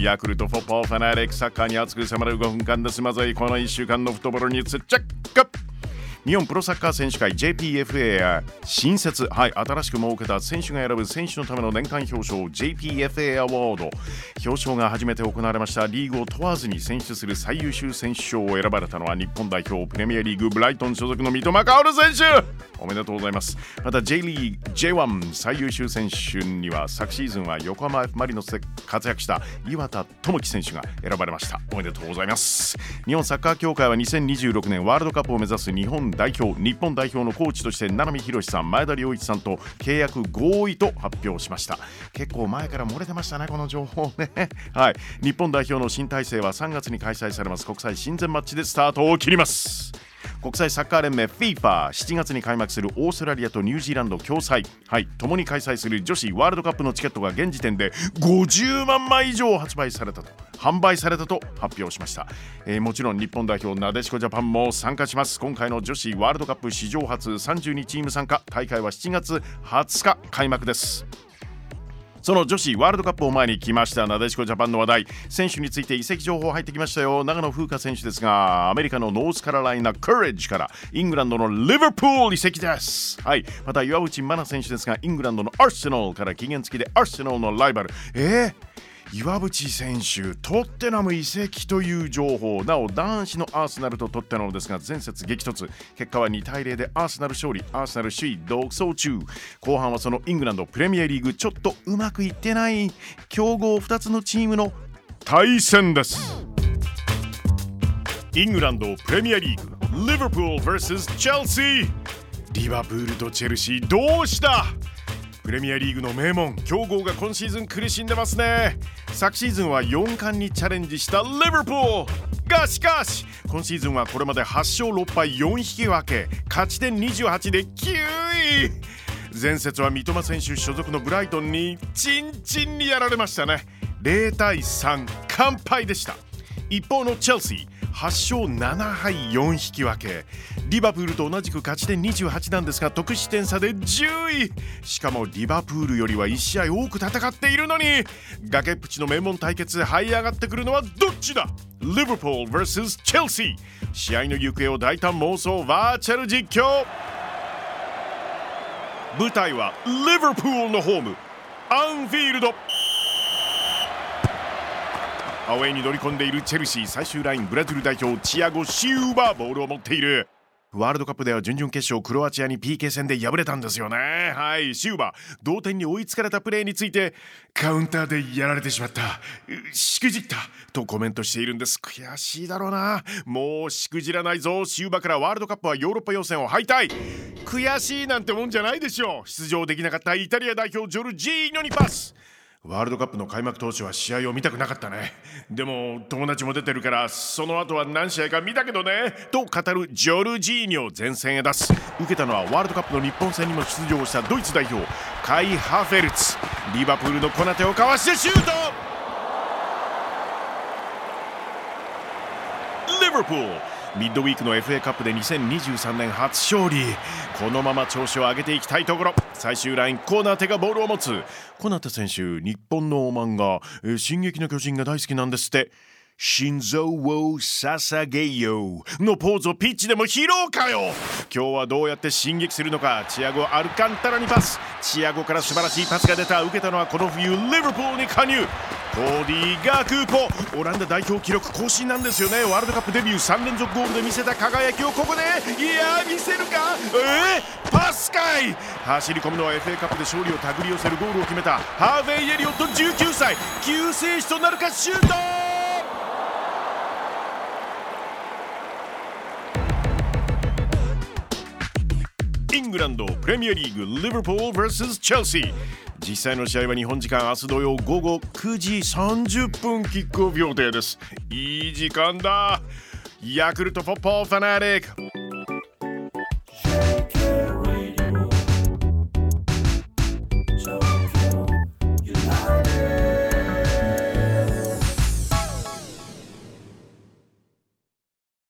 ヤクルトフォッポーファナレックサッカーに熱く迫る5分間ですまずはこの1週間のフットボールにつっちゃっか日本プロサッカー選手会 JPFA や新設、はい、新しく設けた選手が選ぶ選手のための年間表彰 JPFA アワード表彰が初めて行われました。リーグを問わずに選出する最優秀選手賞を選ばれたのは日本代表プレミアリーグブライトン所属の三笘薫選手。おめでとうございます。また J リーグ J1 最優秀選手には昨シーズンは横浜 F・ マリノスで活躍した岩田智樹選手が選ばれました。おめでとうございます。日本サッカー協会は2026年ワールドカップを目指す日本代表日本代表のコーチとして七海博さん前田良一さんと契約合意と発表しました。結構前から漏れてましたねこの情報ね。はい。日本代表の新体制は3月に開催されます。国際親善マッチでスタートを切ります。国際サッカー連盟 FIFA7 月に開幕するオーストラリアとニュージーランド共催。はい共に開催する女子ワールドカップのチケットが現時点で50万枚以上発売されたと販売されたと発表しました、えー、もちろん日本代表なでしこジャパンも参加します。今回の女子ワールドカップ史上初32チーム参加。大会は7月20日開幕です。その女子ワールドカップを前に来ましたなでしこジャパンの話題。選手について移籍情報入ってきましたよ。長野風花選手ですがアメリカのノースカロライナカレッジからイングランドのリバプール移籍です。はい。また岩渕真奈選手ですがイングランドのアーセナルから期限付きでアーセナルのライバル。えー岩渕選手、トッテナム移籍という情報、なお男子のアーセナルとトッテナムですが、前節激突、結果は2対0でアーセナル勝利、アーセナル首位独走中、後半はそのイングランドプレミアリーグ、ちょっとうまくいってない強豪2つのチームの対戦です。イングランドプレミアリーグ、リバプール vs チェルシー。リバプールとチェルシー、どうした？プレミアリーグの名門強豪が今シーズン苦しんでますね。昨シーズンは4冠にチャレンジしたリバプール。がしかし今シーズンはこれまで8勝6敗4引き分け勝ち点28で9位。前節は三笘選手所属のブライトンにチンチンにやられましたね。0対3完敗でした。一方のチェルシー8勝7敗4引き分け。リバプールと同じく勝ち点28なんですが得失点差で10位しかもリバプールよりは1試合多く戦っているのに崖っぷちの名門対決這い上がってくるのはどっちだ？リバプール vs チェルシー試合の行方を大胆妄想バーチャル実況。舞台はリバプールのホームアンフィールド。アウェイに乗り込んでいるチェルシー最終ラインブラジル代表チアゴ・シウバボールを持っている。ワールドカップでは準々決勝クロアチアに PK 戦で敗れたんですよね。はいシウバ同点に追いつかれたプレーについてカウンターでやられてしまった。しくじった。とコメントしているんです。悔しいだろうな。もうしくじらないぞ。シウバからワールドカップはヨーロッパ予選を敗退。悔しいなんてもんじゃないでしょう。出場できなかったイタリア代表ジョルジーニョにパス。ワールドカップの開幕当初は試合を見たくなかったね。でも友達も出てるからその後は何試合か見たけどね。と語るジョルジーニョ前線へ出す。受けたのはワールドカップの日本戦にも出場したドイツ代表カイ・ハフェルツ。リバプールの小手をかわしてシュート！リバプールミッドウィークの FA カップで2023年初勝利。このまま調子を上げていきたいところ。最終ラインコーナー手がボールを持つ。コナテ選手日本の漫画「進撃の巨人」が大好きなんですって。心臓を捧げようのポーズをピッチでも披露かよ。今日はどうやって進撃するのか。チアゴ・アルカンタラにパス。チアゴから素晴らしいパスが出た。受けたのはこの冬リバプールに加入。コーディー・ガクーポ。オランダ代表記録更新なんですよね。ワールドカップデビュー3連続ゴールで見せた輝きをここで。いや見せるか？えー、パスかい！走り込むのは FA カップで勝利を手繰り寄せるゴールを決めたハーヴェイ・エリオット19歳。救世主となるかシュート！ングランドプレミアリーグリバプール vs チェルシー。実際の試合は日本時間明日土曜午後9時30分キックオフ予定です。いい時間だ。ヤクルトポッポーファナリック。